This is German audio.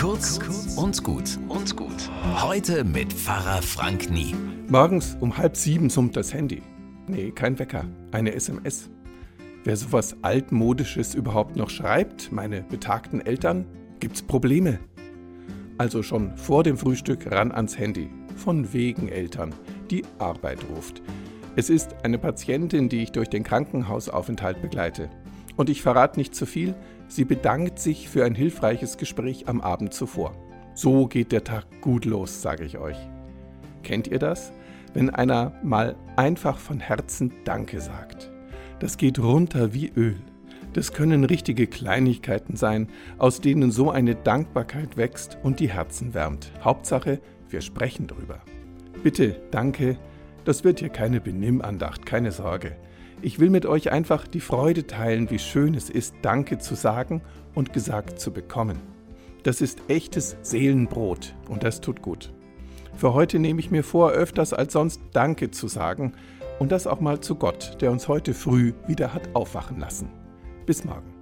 Kurz und gut und gut. Heute mit Pfarrer Frank Nie. Morgens um halb sieben summt das Handy. Nee, kein Wecker, eine SMS. Wer sowas altmodisches überhaupt noch schreibt, meine betagten Eltern, gibt's Probleme. Also schon vor dem Frühstück ran ans Handy. Von wegen Eltern, die Arbeit ruft. Es ist eine Patientin, die ich durch den Krankenhausaufenthalt begleite. Und ich verrate nicht zu viel, sie bedankt sich für ein hilfreiches Gespräch am Abend zuvor. So geht der Tag gut los, sage ich euch. Kennt ihr das? Wenn einer mal einfach von Herzen Danke sagt. Das geht runter wie Öl. Das können richtige Kleinigkeiten sein, aus denen so eine Dankbarkeit wächst und die Herzen wärmt. Hauptsache, wir sprechen drüber. Bitte, danke, das wird hier keine Benimmandacht, keine Sorge. Ich will mit euch einfach die Freude teilen, wie schön es ist, Danke zu sagen und gesagt zu bekommen. Das ist echtes Seelenbrot und das tut gut. Für heute nehme ich mir vor, öfters als sonst Danke zu sagen und das auch mal zu Gott, der uns heute früh wieder hat aufwachen lassen. Bis morgen.